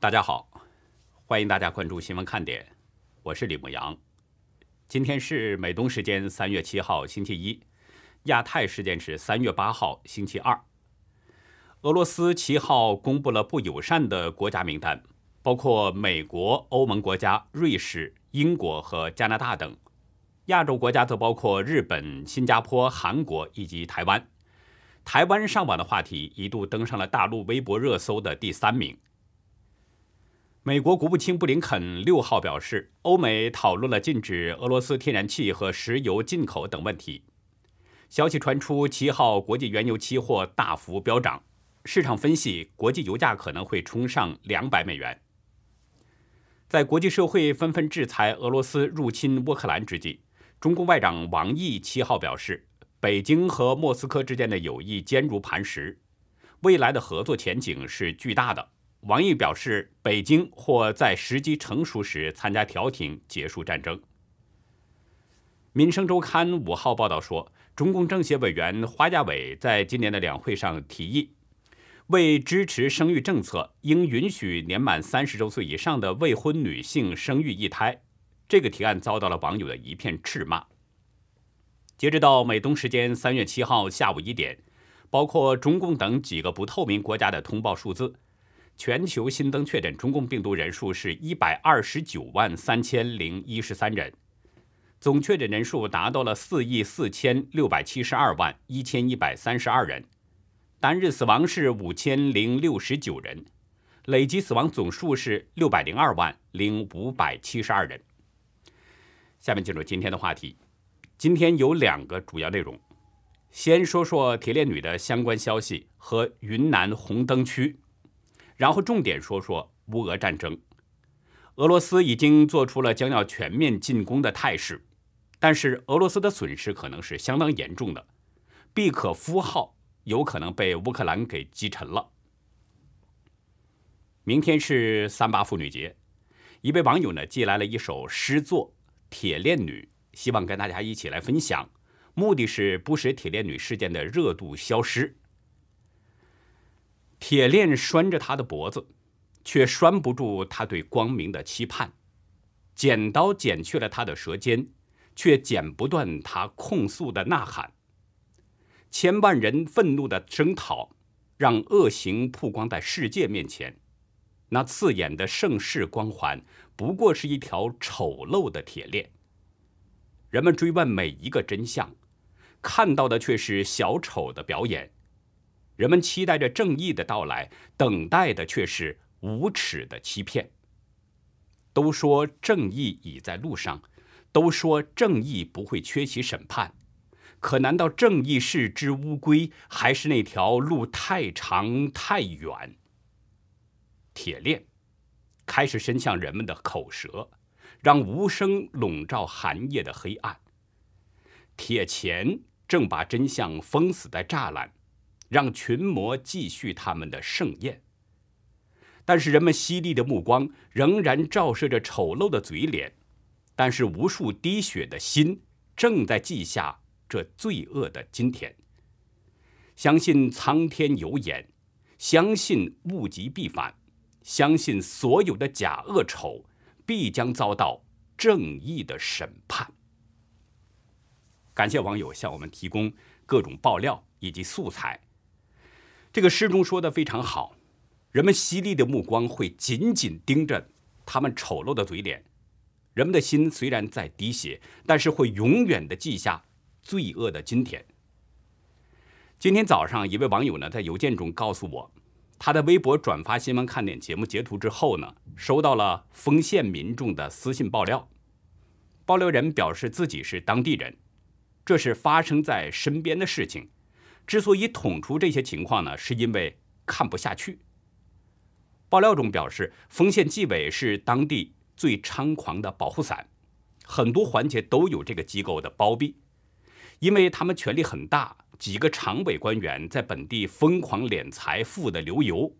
大家好，欢迎大家关注新闻看点，我是李牧阳。今天是美东时间三月七号星期一，亚太时间是三月八号星期二。俄罗斯七号公布了不友善的国家名单，包括美国、欧盟国家、瑞士、英国和加拿大等。亚洲国家则包括日本、新加坡、韩国以及台湾。台湾上网的话题一度登上了大陆微博热搜的第三名。美国国务卿布林肯六号表示，欧美讨论了禁止俄罗斯天然气和石油进口等问题。消息传出，七号国际原油期货大幅飙涨。市场分析，国际油价可能会冲上两百美元。在国际社会纷纷制裁俄罗斯入侵乌克兰之际，中共外长王毅七号表示，北京和莫斯科之间的友谊坚如磐石，未来的合作前景是巨大的。王毅表示，北京或在时机成熟时参加调停，结束战争。民生周刊五号报道说，中共政协委员花亚伟在今年的两会上提议。为支持生育政策，应允许年满三十周岁以上的未婚女性生育一胎。这个提案遭到了网友的一片斥骂。截止到美东时间三月七号下午一点，包括中共等几个不透明国家的通报数字，全球新增确诊中共病毒人数是一百二十九万三千零一十三人，总确诊人数达到了四亿四千六百七十二万一千一百三十二人。单日死亡是五千零六十九人，累计死亡总数是六百零二万零五百七十二人。下面进入今天的话题，今天有两个主要内容，先说说铁链女的相关消息和云南红灯区，然后重点说说乌俄战争。俄罗斯已经做出了将要全面进攻的态势，但是俄罗斯的损失可能是相当严重的，毕可夫号。有可能被乌克兰给击沉了。明天是三八妇女节，一位网友呢寄来了一首诗作《铁链女》，希望跟大家一起来分享，目的是不使铁链女事件的热度消失。铁链拴着他的脖子，却拴不住他对光明的期盼；剪刀剪去了他的舌尖，却剪不断他控诉的呐喊。千万人愤怒的声讨，让恶行曝光在世界面前。那刺眼的盛世光环，不过是一条丑陋的铁链。人们追问每一个真相，看到的却是小丑的表演。人们期待着正义的到来，等待的却是无耻的欺骗。都说正义已在路上，都说正义不会缺席审判。可难道正义是只乌龟，还是那条路太长太远？铁链开始伸向人们的口舌，让无声笼罩寒夜的黑暗。铁钳正把真相封死在栅栏，让群魔继续他们的盛宴。但是人们犀利的目光仍然照射着丑陋的嘴脸，但是无数滴血的心正在记下。这罪恶的今天，相信苍天有眼，相信物极必反，相信所有的假恶丑必将遭到正义的审判。感谢网友向我们提供各种爆料以及素材。这个诗中说的非常好，人们犀利的目光会紧紧盯着他们丑陋的嘴脸，人们的心虽然在滴血，但是会永远的记下。罪恶的今天。今天早上，一位网友呢在邮件中告诉我，他的微博转发新闻看点节目截图之后呢，收到了丰县民众的私信爆料。爆料人表示自己是当地人，这是发生在身边的事情。之所以捅出这些情况呢，是因为看不下去。爆料中表示，丰县纪委是当地最猖狂的保护伞，很多环节都有这个机构的包庇。因为他们权力很大，几个常委官员在本地疯狂敛财，富得流油。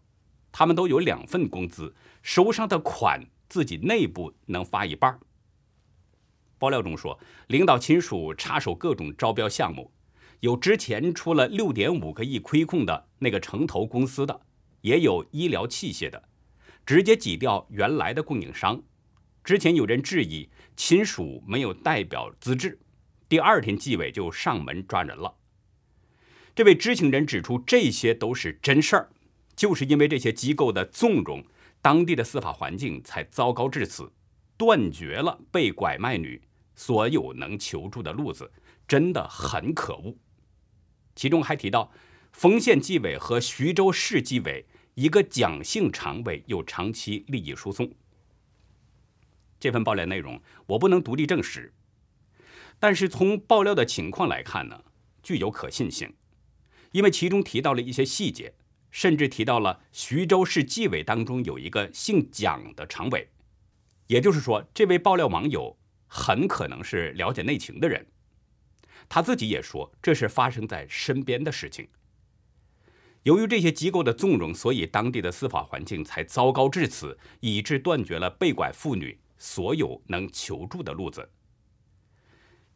他们都有两份工资，收上的款自己内部能发一半。爆料中说，领导亲属插手各种招标项目，有之前出了六点五个亿亏空的那个城投公司的，也有医疗器械的，直接挤掉原来的供应商。之前有人质疑亲属没有代表资质，第二天纪委就上门抓人了。这位知情人指出，这些都是真事儿，就是因为这些机构的纵容，当地的司法环境才糟糕至此，断绝了被拐卖女所有能求助的路子，真的很可恶。其中还提到，丰县纪委和徐州市纪委一个蒋姓常委有长期利益输送。这份爆料内容我不能独立证实，但是从爆料的情况来看呢，具有可信性。因为其中提到了一些细节，甚至提到了徐州市纪委当中有一个姓蒋的常委，也就是说，这位爆料网友很可能是了解内情的人。他自己也说，这是发生在身边的事情。由于这些机构的纵容，所以当地的司法环境才糟糕至此，以致断绝了被拐妇女所有能求助的路子。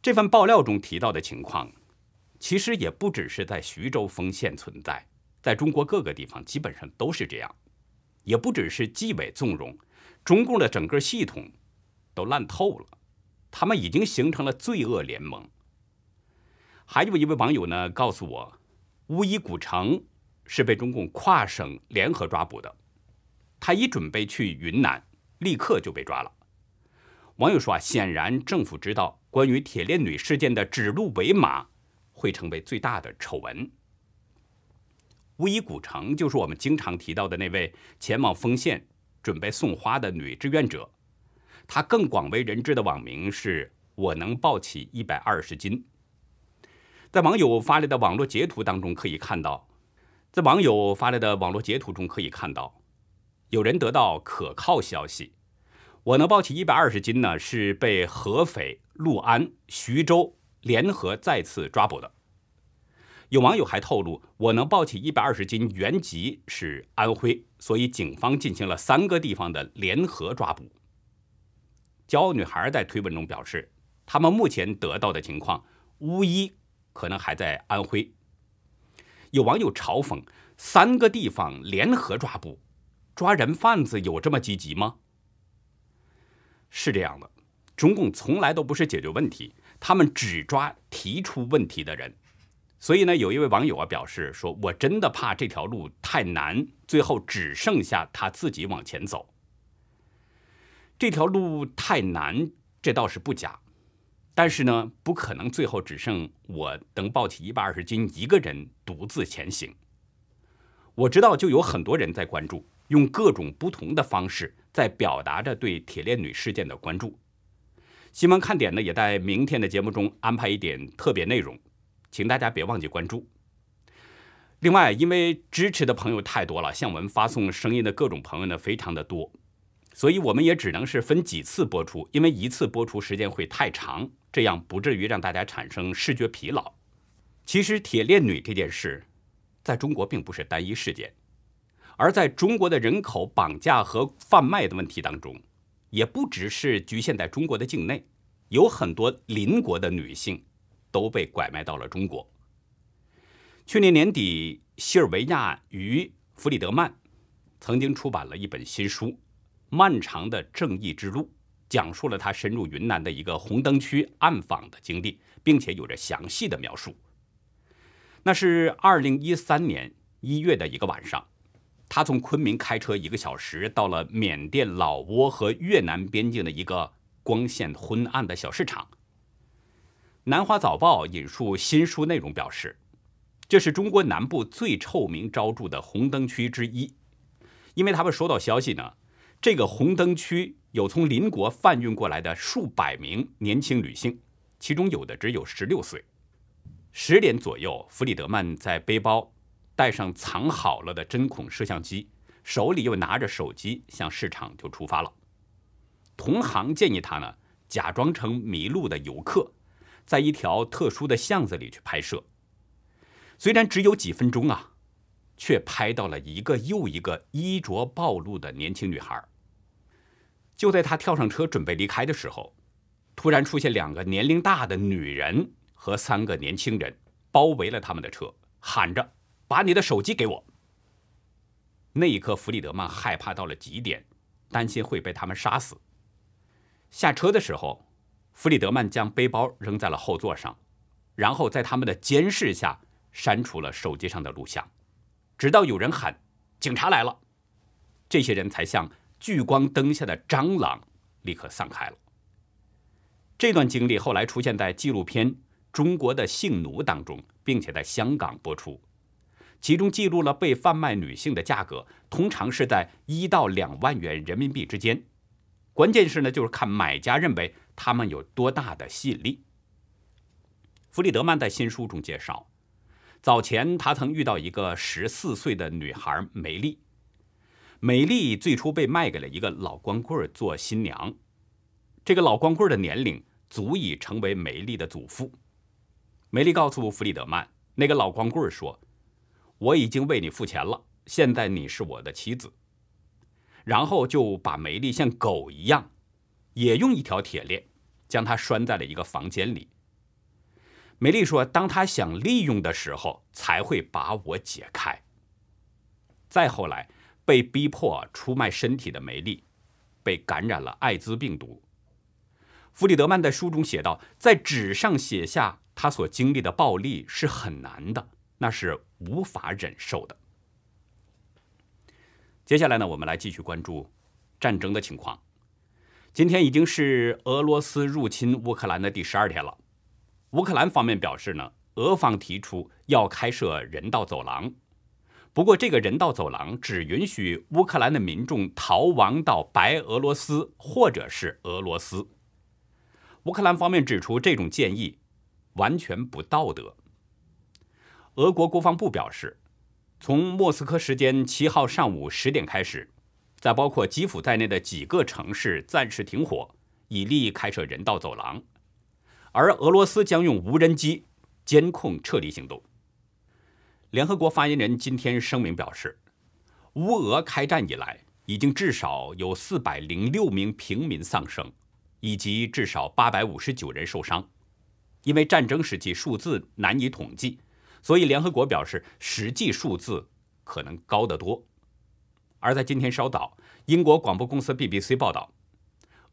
这份爆料中提到的情况。其实也不只是在徐州丰县存在，在中国各个地方基本上都是这样。也不只是纪委纵容，中共的整个系统都烂透了，他们已经形成了罪恶联盟。还有一位网友呢告诉我，乌衣古城是被中共跨省联合抓捕的，他一准备去云南，立刻就被抓了。网友说啊，显然政府知道关于铁链女事件的指鹿为马。会成为最大的丑闻。乌衣古城就是我们经常提到的那位前往丰县准备送花的女志愿者，她更广为人知的网名是“我能抱起一百二十斤”。在网友发来的网络截图当中可以看到，在网友发来的网络截图中可以看到，有人得到可靠消息，“我能抱起一百二十斤”呢，是被合肥、六安、徐州。联合再次抓捕的，有网友还透露，我能抱起一百二十斤，原籍是安徽，所以警方进行了三个地方的联合抓捕。骄傲女孩在推文中表示，他们目前得到的情况，巫医可能还在安徽。有网友嘲讽，三个地方联合抓捕，抓人贩子有这么积极吗？是这样的，中共从来都不是解决问题。他们只抓提出问题的人，所以呢，有一位网友啊表示说：“我真的怕这条路太难，最后只剩下他自己往前走。这条路太难，这倒是不假，但是呢，不可能最后只剩我能抱起一百二十斤一个人独自前行。我知道，就有很多人在关注，用各种不同的方式在表达着对铁链女事件的关注。”新闻看点呢，也在明天的节目中安排一点特别内容，请大家别忘记关注。另外，因为支持的朋友太多了，向我们发送声音的各种朋友呢非常的多，所以我们也只能是分几次播出，因为一次播出时间会太长，这样不至于让大家产生视觉疲劳。其实，铁链女这件事，在中国并不是单一事件，而在中国的人口绑架和贩卖的问题当中。也不只是局限在中国的境内，有很多邻国的女性都被拐卖到了中国。去年年底，西尔维亚与弗里德曼曾经出版了一本新书《漫长的正义之路》，讲述了他深入云南的一个红灯区暗访的经历，并且有着详细的描述。那是二零一三年一月的一个晚上。他从昆明开车一个小时，到了缅甸老挝和越南边境的一个光线昏暗的小市场。南华早报引述新书内容表示，这是中国南部最臭名昭著的红灯区之一，因为他们收到消息呢，这个红灯区有从邻国贩运过来的数百名年轻女性，其中有的只有十六岁。十点左右，弗里德曼在背包。带上藏好了的针孔摄像机，手里又拿着手机，向市场就出发了。同行建议他呢，假装成迷路的游客，在一条特殊的巷子里去拍摄。虽然只有几分钟啊，却拍到了一个又一个衣着暴露的年轻女孩。就在他跳上车准备离开的时候，突然出现两个年龄大的女人和三个年轻人，包围了他们的车，喊着。把你的手机给我。那一刻，弗里德曼害怕到了极点，担心会被他们杀死。下车的时候，弗里德曼将背包扔在了后座上，然后在他们的监视下删除了手机上的录像，直到有人喊“警察来了”，这些人才像聚光灯下的蟑螂，立刻散开了。这段经历后来出现在纪录片《中国的性奴》当中，并且在香港播出。其中记录了被贩卖女性的价格，通常是在一到两万元人民币之间。关键是呢，就是看买家认为他们有多大的吸引力。弗里德曼在新书中介绍，早前他曾遇到一个十四岁的女孩梅丽，美丽最初被卖给了一个老光棍做新娘，这个老光棍的年龄足以成为美丽的祖父。美丽告诉弗里德曼，那个老光棍说。我已经为你付钱了，现在你是我的妻子。然后就把梅丽像狗一样，也用一条铁链将她拴在了一个房间里。梅丽说：“当他想利用的时候，才会把我解开。”再后来，被逼迫出卖身体的梅丽，被感染了艾滋病毒。弗里德曼在书中写道：“在纸上写下他所经历的暴力是很难的。”那是无法忍受的。接下来呢，我们来继续关注战争的情况。今天已经是俄罗斯入侵乌克兰的第十二天了。乌克兰方面表示呢，俄方提出要开设人道走廊，不过这个人道走廊只允许乌克兰的民众逃亡到白俄罗斯或者是俄罗斯。乌克兰方面指出，这种建议完全不道德。俄国国防部表示，从莫斯科时间七号上午十点开始，在包括基辅在内的几个城市暂时停火，以利开设人道走廊。而俄罗斯将用无人机监控撤离行动。联合国发言人今天声明表示，乌俄开战以来，已经至少有四百零六名平民丧生，以及至少八百五十九人受伤。因为战争时期数字难以统计。所以，联合国表示，实际数字可能高得多。而在今天稍早，英国广播公司 BBC 报道，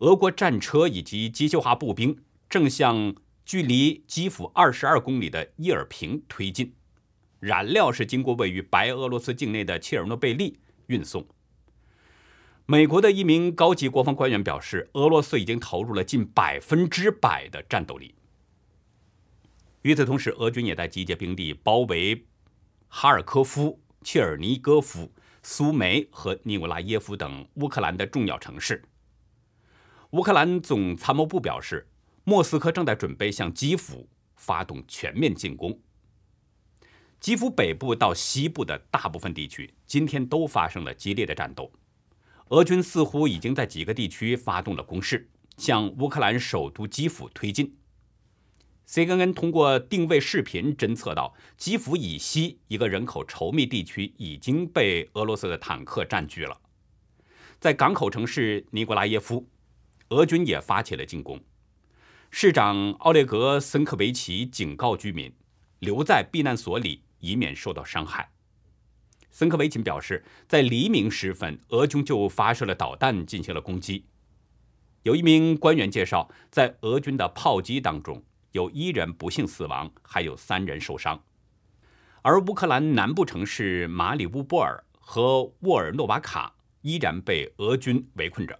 俄国战车以及机械化步兵正向距离基辅二十二公里的伊尔平推进，燃料是经过位于白俄罗斯境内的切尔诺贝利运送。美国的一名高级国防官员表示，俄罗斯已经投入了近百分之百的战斗力。与此同时，俄军也在集结兵力，包围哈尔科夫、切尔尼戈夫、苏梅和尼古拉耶夫等乌克兰的重要城市。乌克兰总参谋部表示，莫斯科正在准备向基辅发动全面进攻。基辅北部到西部的大部分地区今天都发生了激烈的战斗，俄军似乎已经在几个地区发动了攻势，向乌克兰首都基辅推进。CNN 通过定位视频侦测到，基辅以西一个人口稠密地区已经被俄罗斯的坦克占据了。在港口城市尼古拉耶夫，俄军也发起了进攻。市长奥列格·森科维奇警告居民留在避难所里，以免受到伤害。森科维奇表示，在黎明时分，俄军就发射了导弹进行了攻击。有一名官员介绍，在俄军的炮击当中。有一人不幸死亡，还有三人受伤。而乌克兰南部城市马里乌波尔和沃尔诺瓦卡依然被俄军围困着，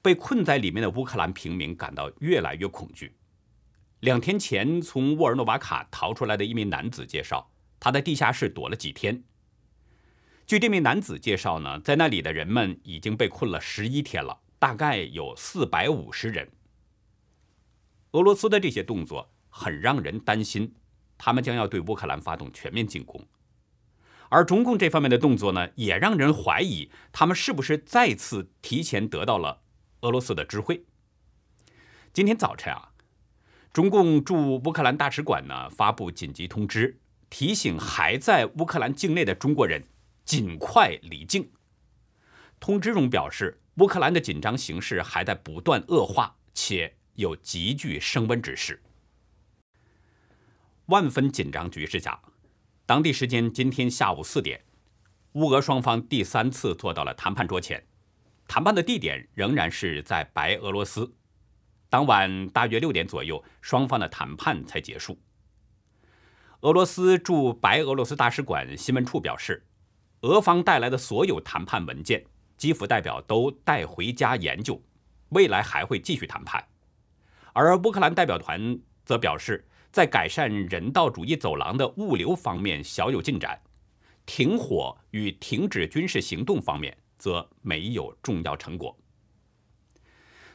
被困在里面的乌克兰平民感到越来越恐惧。两天前从沃尔诺瓦卡逃出来的一名男子介绍，他在地下室躲了几天。据这名男子介绍呢，在那里的人们已经被困了十一天了，大概有四百五十人。俄罗斯的这些动作很让人担心，他们将要对乌克兰发动全面进攻。而中共这方面的动作呢，也让人怀疑他们是不是再次提前得到了俄罗斯的知会。今天早晨啊，中共驻乌克兰大使馆呢发布紧急通知，提醒还在乌克兰境内的中国人尽快离境。通知中表示，乌克兰的紧张形势还在不断恶化，且。有急剧升温之势，万分紧张局势下，当地时间今天下午四点，乌俄双方第三次坐到了谈判桌前，谈判的地点仍然是在白俄罗斯。当晚大约六点左右，双方的谈判才结束。俄罗斯驻白俄罗斯大使馆新闻处表示，俄方带来的所有谈判文件，基辅代表都带回家研究，未来还会继续谈判。而乌克兰代表团则表示，在改善人道主义走廊的物流方面小有进展，停火与停止军事行动方面则没有重要成果。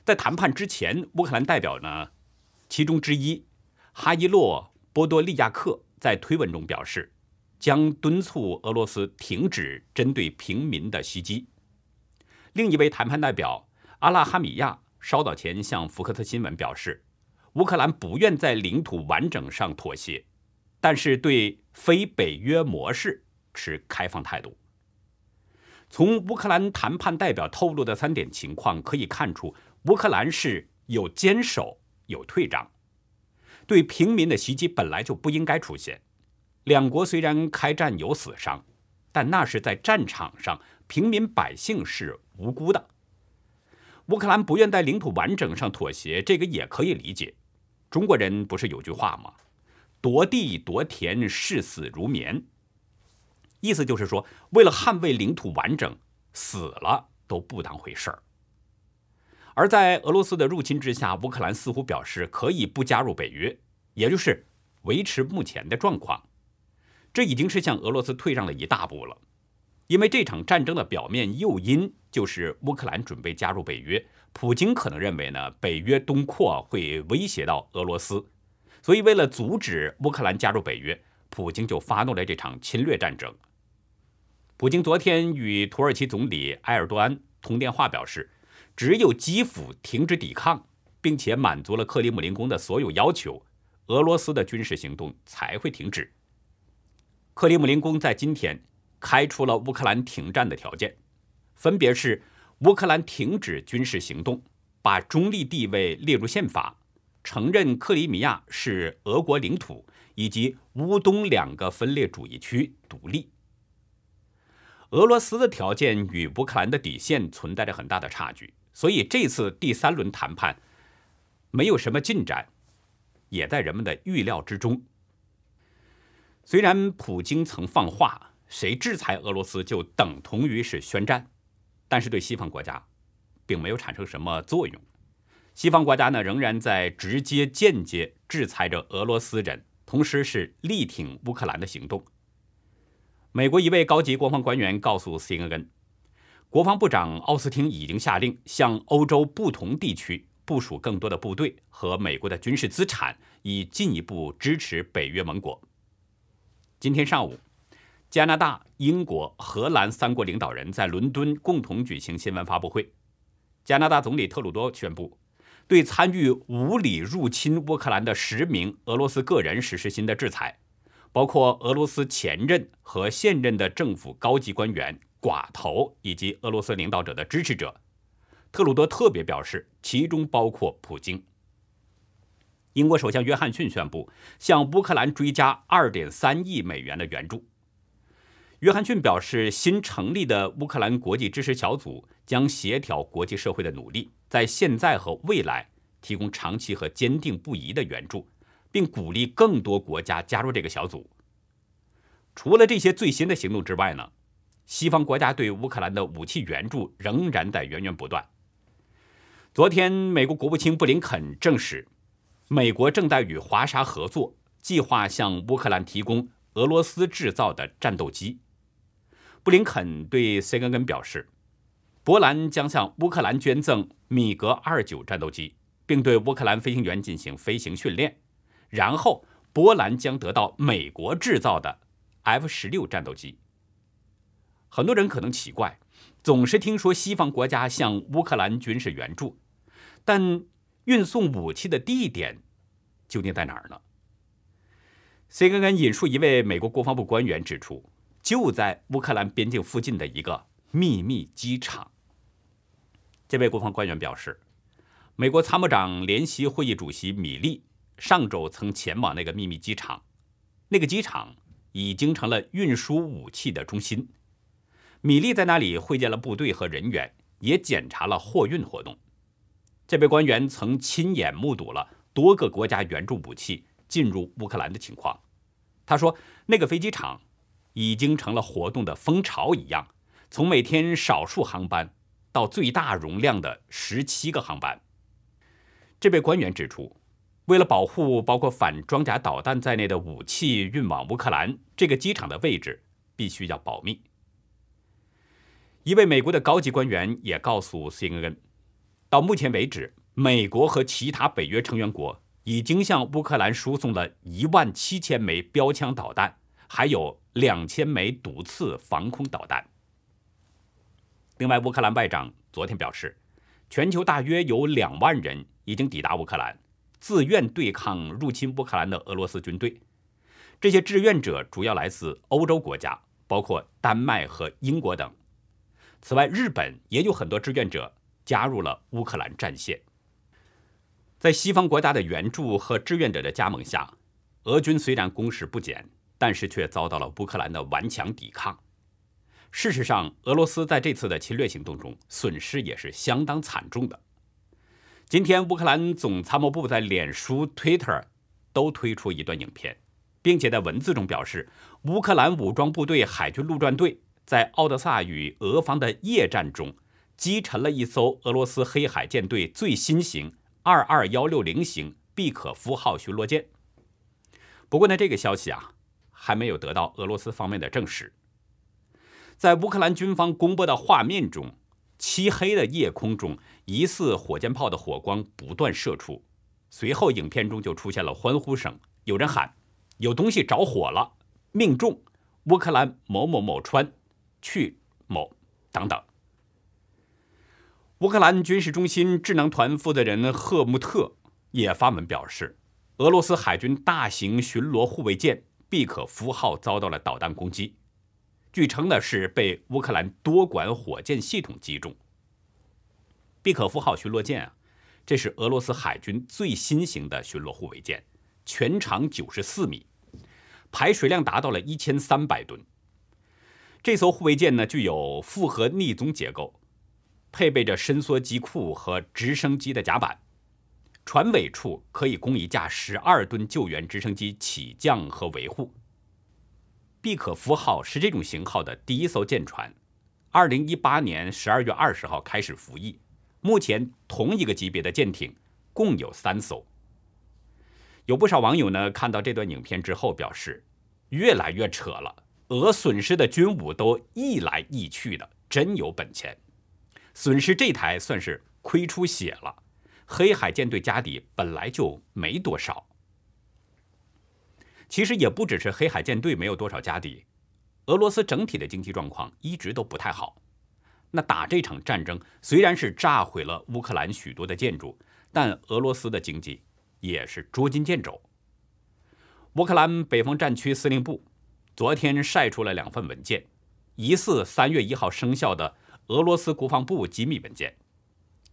在谈判之前，乌克兰代表呢，其中之一哈伊洛波多利亚克。在推文中表示，将敦促俄罗斯停止针对平民的袭击。另一位谈判代表阿拉哈米亚稍早前向福克斯新闻表示，乌克兰不愿在领土完整上妥协，但是对非北约模式持开放态度。从乌克兰谈判代表透露的三点情况可以看出，乌克兰是有坚守有退让。对平民的袭击本来就不应该出现。两国虽然开战有死伤，但那是在战场上，平民百姓是无辜的。乌克兰不愿在领土完整上妥协，这个也可以理解。中国人不是有句话吗？“夺地夺田，视死如绵。”意思就是说，为了捍卫领土完整，死了都不当回事儿。而在俄罗斯的入侵之下，乌克兰似乎表示可以不加入北约，也就是维持目前的状况。这已经是向俄罗斯退让了一大步了。因为这场战争的表面诱因就是乌克兰准备加入北约，普京可能认为呢，北约东扩会威胁到俄罗斯，所以为了阻止乌克兰加入北约，普京就发动了这场侵略战争。普京昨天与土耳其总理埃尔多安通电话表示。只有基辅停止抵抗，并且满足了克里姆林宫的所有要求，俄罗斯的军事行动才会停止。克里姆林宫在今天开出了乌克兰停战的条件，分别是乌克兰停止军事行动，把中立地位列入宪法，承认克里米亚是俄国领土，以及乌东两个分裂主义区独立。俄罗斯的条件与乌克兰的底线存在着很大的差距。所以这次第三轮谈判没有什么进展，也在人们的预料之中。虽然普京曾放话，谁制裁俄罗斯就等同于是宣战，但是对西方国家并没有产生什么作用。西方国家呢，仍然在直接、间接制裁着俄罗斯人，同时是力挺乌克兰的行动。美国一位高级国防官员告诉 CNN。国防部长奥斯汀已经下令向欧洲不同地区部署更多的部队和美国的军事资产，以进一步支持北约盟国。今天上午，加拿大、英国、荷兰三国领导人在伦敦共同举行新闻发布会。加拿大总理特鲁多宣布，对参与无理入侵乌克兰的十名俄罗斯个人实施新的制裁，包括俄罗斯前任和现任的政府高级官员。寡头以及俄罗斯领导者的支持者，特鲁多特别表示，其中包括普京。英国首相约翰逊宣布向乌克兰追加2.3亿美元的援助。约翰逊表示，新成立的乌克兰国际支持小组将协调国际社会的努力，在现在和未来提供长期和坚定不移的援助，并鼓励更多国家加入这个小组。除了这些最新的行动之外呢？西方国家对乌克兰的武器援助仍然在源源不断。昨天，美国国务卿布林肯证实，美国正在与华沙合作，计划向乌克兰提供俄罗斯制造的战斗机。布林肯对 CNN 表示，波兰将向乌克兰捐赠米格二九战斗机，并对乌克兰飞行员进行飞行训练，然后波兰将得到美国制造的 F 十六战斗机。很多人可能奇怪，总是听说西方国家向乌克兰军事援助，但运送武器的地点究竟在哪儿呢？CNN 引述一位美国国防部官员指出，就在乌克兰边境附近的一个秘密机场。这位国防官员表示，美国参谋长联席会议主席米利上周曾前往那个秘密机场，那个机场已经成了运输武器的中心。米利在那里会见了部队和人员，也检查了货运活动。这位官员曾亲眼目睹了多个国家援助武器进入乌克兰的情况。他说：“那个飞机场已经成了活动的蜂巢一样，从每天少数航班到最大容量的十七个航班。”这位官员指出，为了保护包括反装甲导弹在内的武器运往乌克兰，这个机场的位置必须要保密。一位美国的高级官员也告诉 CNN。到目前为止，美国和其他北约成员国已经向乌克兰输送了一万七千枚标枪导弹，还有两千枚毒刺防空导弹。另外，乌克兰外长昨天表示，全球大约有两万人已经抵达乌克兰，自愿对抗入侵乌克兰的俄罗斯军队。这些志愿者主要来自欧洲国家，包括丹麦和英国等。此外，日本也有很多志愿者。加入了乌克兰战线。在西方国家的援助和志愿者的加盟下，俄军虽然攻势不减，但是却遭到了乌克兰的顽强抵抗。事实上，俄罗斯在这次的侵略行动中损失也是相当惨重的。今天，乌克兰总参谋部在脸书、Twitter 都推出一段影片，并且在文字中表示，乌克兰武装部队海军陆战队在奥德萨与俄方的夜战中。击沉了一艘俄罗斯黑海舰队最新型二二幺六零型毕可夫号巡逻舰。不过呢，这个消息啊还没有得到俄罗斯方面的证实。在乌克兰军方公布的画面中，漆黑的夜空中疑似火箭炮的火光不断射出，随后影片中就出现了欢呼声，有人喊“有东西着火了，命中乌克兰某某某川去某”等等。乌克兰军事中心智能团负责人赫穆特也发文表示，俄罗斯海军大型巡逻护卫舰毕可夫号遭到了导弹攻击，据称呢是被乌克兰多管火箭系统击中。毕可夫号巡逻舰啊，这是俄罗斯海军最新型的巡逻护卫舰，全长九十四米，排水量达到了一千三百吨。这艘护卫舰呢具有复合逆踪结构。配备着伸缩机库和直升机的甲板，船尾处可以供一架十二吨救援直升机起降和维护。毕可夫号是这种型号的第一艘舰船，二零一八年十二月二十号开始服役。目前同一个级别的舰艇共有三艘。有不少网友呢看到这段影片之后表示，越来越扯了，俄损失的军武都易来易去的，真有本钱。损失这台算是亏出血了，黑海舰队家底本来就没多少。其实也不只是黑海舰队没有多少家底，俄罗斯整体的经济状况一直都不太好。那打这场战争虽然是炸毁了乌克兰许多的建筑，但俄罗斯的经济也是捉襟见肘。乌克兰北方战区司令部昨天晒出了两份文件，疑似三月一号生效的。俄罗斯国防部机密文件，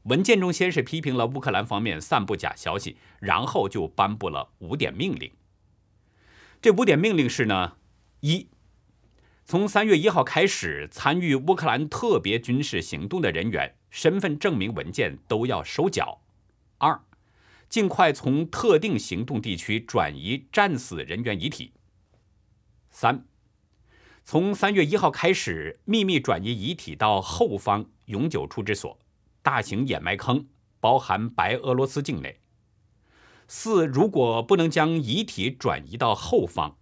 文件中先是批评了乌克兰方面散布假消息，然后就颁布了五点命令。这五点命令是呢：一，从三月一号开始，参与乌克兰特别军事行动的人员身份证明文件都要收缴；二，尽快从特定行动地区转移战死人员遗体；三。从三月一号开始，秘密转移遗体到后方永久处置所、大型掩埋坑，包含白俄罗斯境内。四，如果不能将遗体转移到后方，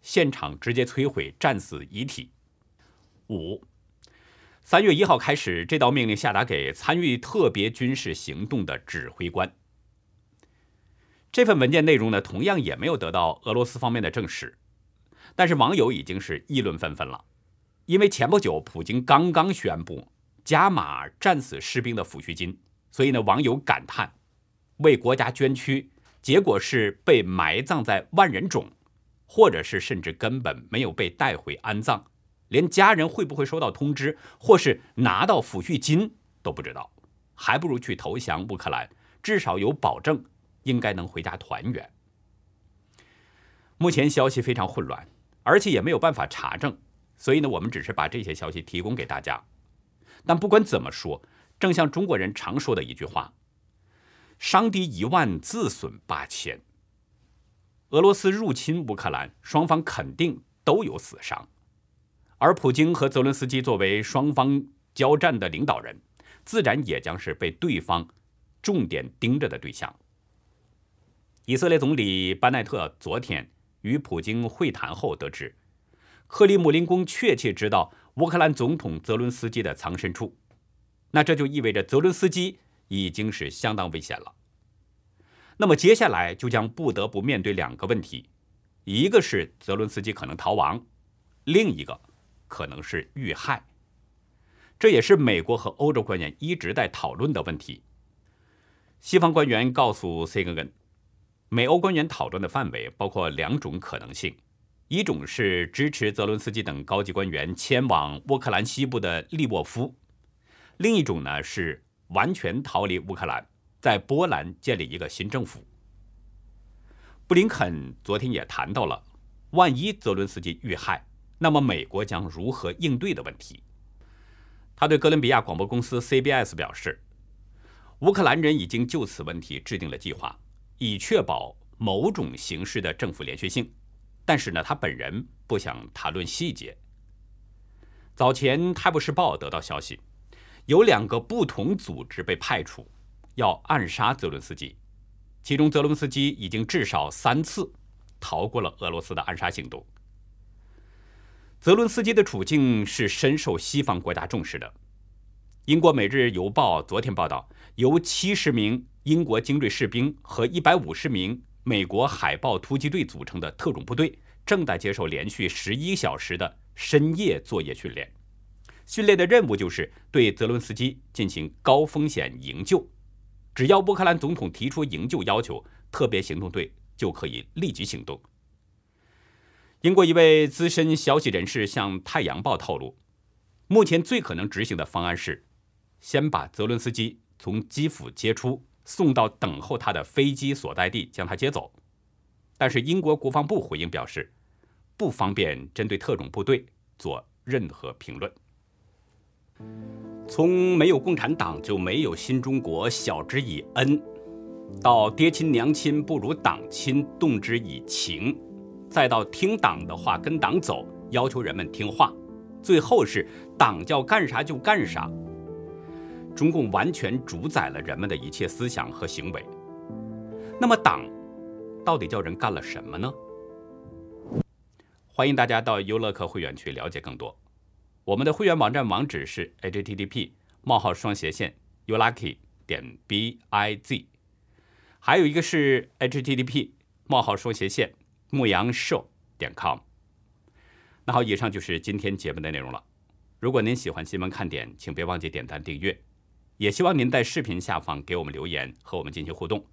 现场直接摧毁战死遗体。五，三月一号开始，这道命令下达给参与特别军事行动的指挥官。这份文件内容呢，同样也没有得到俄罗斯方面的证实。但是网友已经是议论纷纷了，因为前不久普京刚刚宣布加码战死士兵的抚恤金，所以呢，网友感叹为国家捐躯，结果是被埋葬在万人冢，或者是甚至根本没有被带回安葬，连家人会不会收到通知，或是拿到抚恤金都不知道，还不如去投降乌克兰，至少有保证，应该能回家团圆。目前消息非常混乱。而且也没有办法查证，所以呢，我们只是把这些消息提供给大家。但不管怎么说，正像中国人常说的一句话：“伤敌一万，自损八千。”俄罗斯入侵乌克兰，双方肯定都有死伤，而普京和泽伦斯基作为双方交战的领导人，自然也将是被对方重点盯着的对象。以色列总理巴奈特昨天与普京会谈后得知，克里姆林宫确切知道乌克兰总统泽伦斯基的藏身处，那这就意味着泽伦斯基已经是相当危险了。那么接下来就将不得不面对两个问题，一个是泽伦斯基可能逃亡，另一个可能是遇害。这也是美国和欧洲官员一直在讨论的问题。西方官员告诉 CNN，美欧官员讨论的范围包括两种可能性：一种是支持泽伦斯基等高级官员迁往乌克兰西部的利沃夫；另一种呢是完全逃离乌克兰。在波兰建立一个新政府。布林肯昨天也谈到了，万一泽伦斯基遇害，那么美国将如何应对的问题。他对哥伦比亚广播公司 CBS 表示，乌克兰人已经就此问题制定了计划，以确保某种形式的政府连续性。但是呢，他本人不想谈论细节。早前《泰晤士报》得到消息，有两个不同组织被派出。要暗杀泽伦斯基，其中泽伦斯基已经至少三次逃过了俄罗斯的暗杀行动。泽伦斯基的处境是深受西方国家重视的。英国《每日邮报》昨天报道，由七十名英国精锐士兵和一百五十名美国海豹突击队组成的特种部队正在接受连续十一小时的深夜作业训练。训练的任务就是对泽伦斯基进行高风险营救。只要乌克兰总统提出营救要求，特别行动队就可以立即行动。英国一位资深消息人士向《太阳报》透露，目前最可能执行的方案是，先把泽伦斯基从基辅接出，送到等候他的飞机所在地，将他接走。但是英国国防部回应表示，不方便针对特种部队做任何评论。从没有共产党就没有新中国，晓之以恩，到爹亲娘亲不如党亲，动之以情，再到听党的话跟党走，要求人们听话，最后是党叫干啥就干啥。中共完全主宰了人们的一切思想和行为。那么党到底叫人干了什么呢？欢迎大家到优乐客会员区了解更多。我们的会员网站网址是 http: 冒号双斜线 ulucky 点 biz，还有一个是 http: 冒号双斜线牧羊 show 点 com。那好，以上就是今天节目的内容了。如果您喜欢新闻看点，请别忘记点赞订阅，也希望您在视频下方给我们留言和我们进行互动。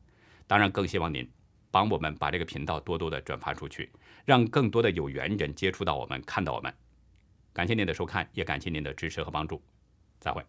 当然，更希望您帮我们把这个频道多多的转发出去，让更多的有缘人接触到我们，看到我们。感谢您的收看，也感谢您的支持和帮助，再会。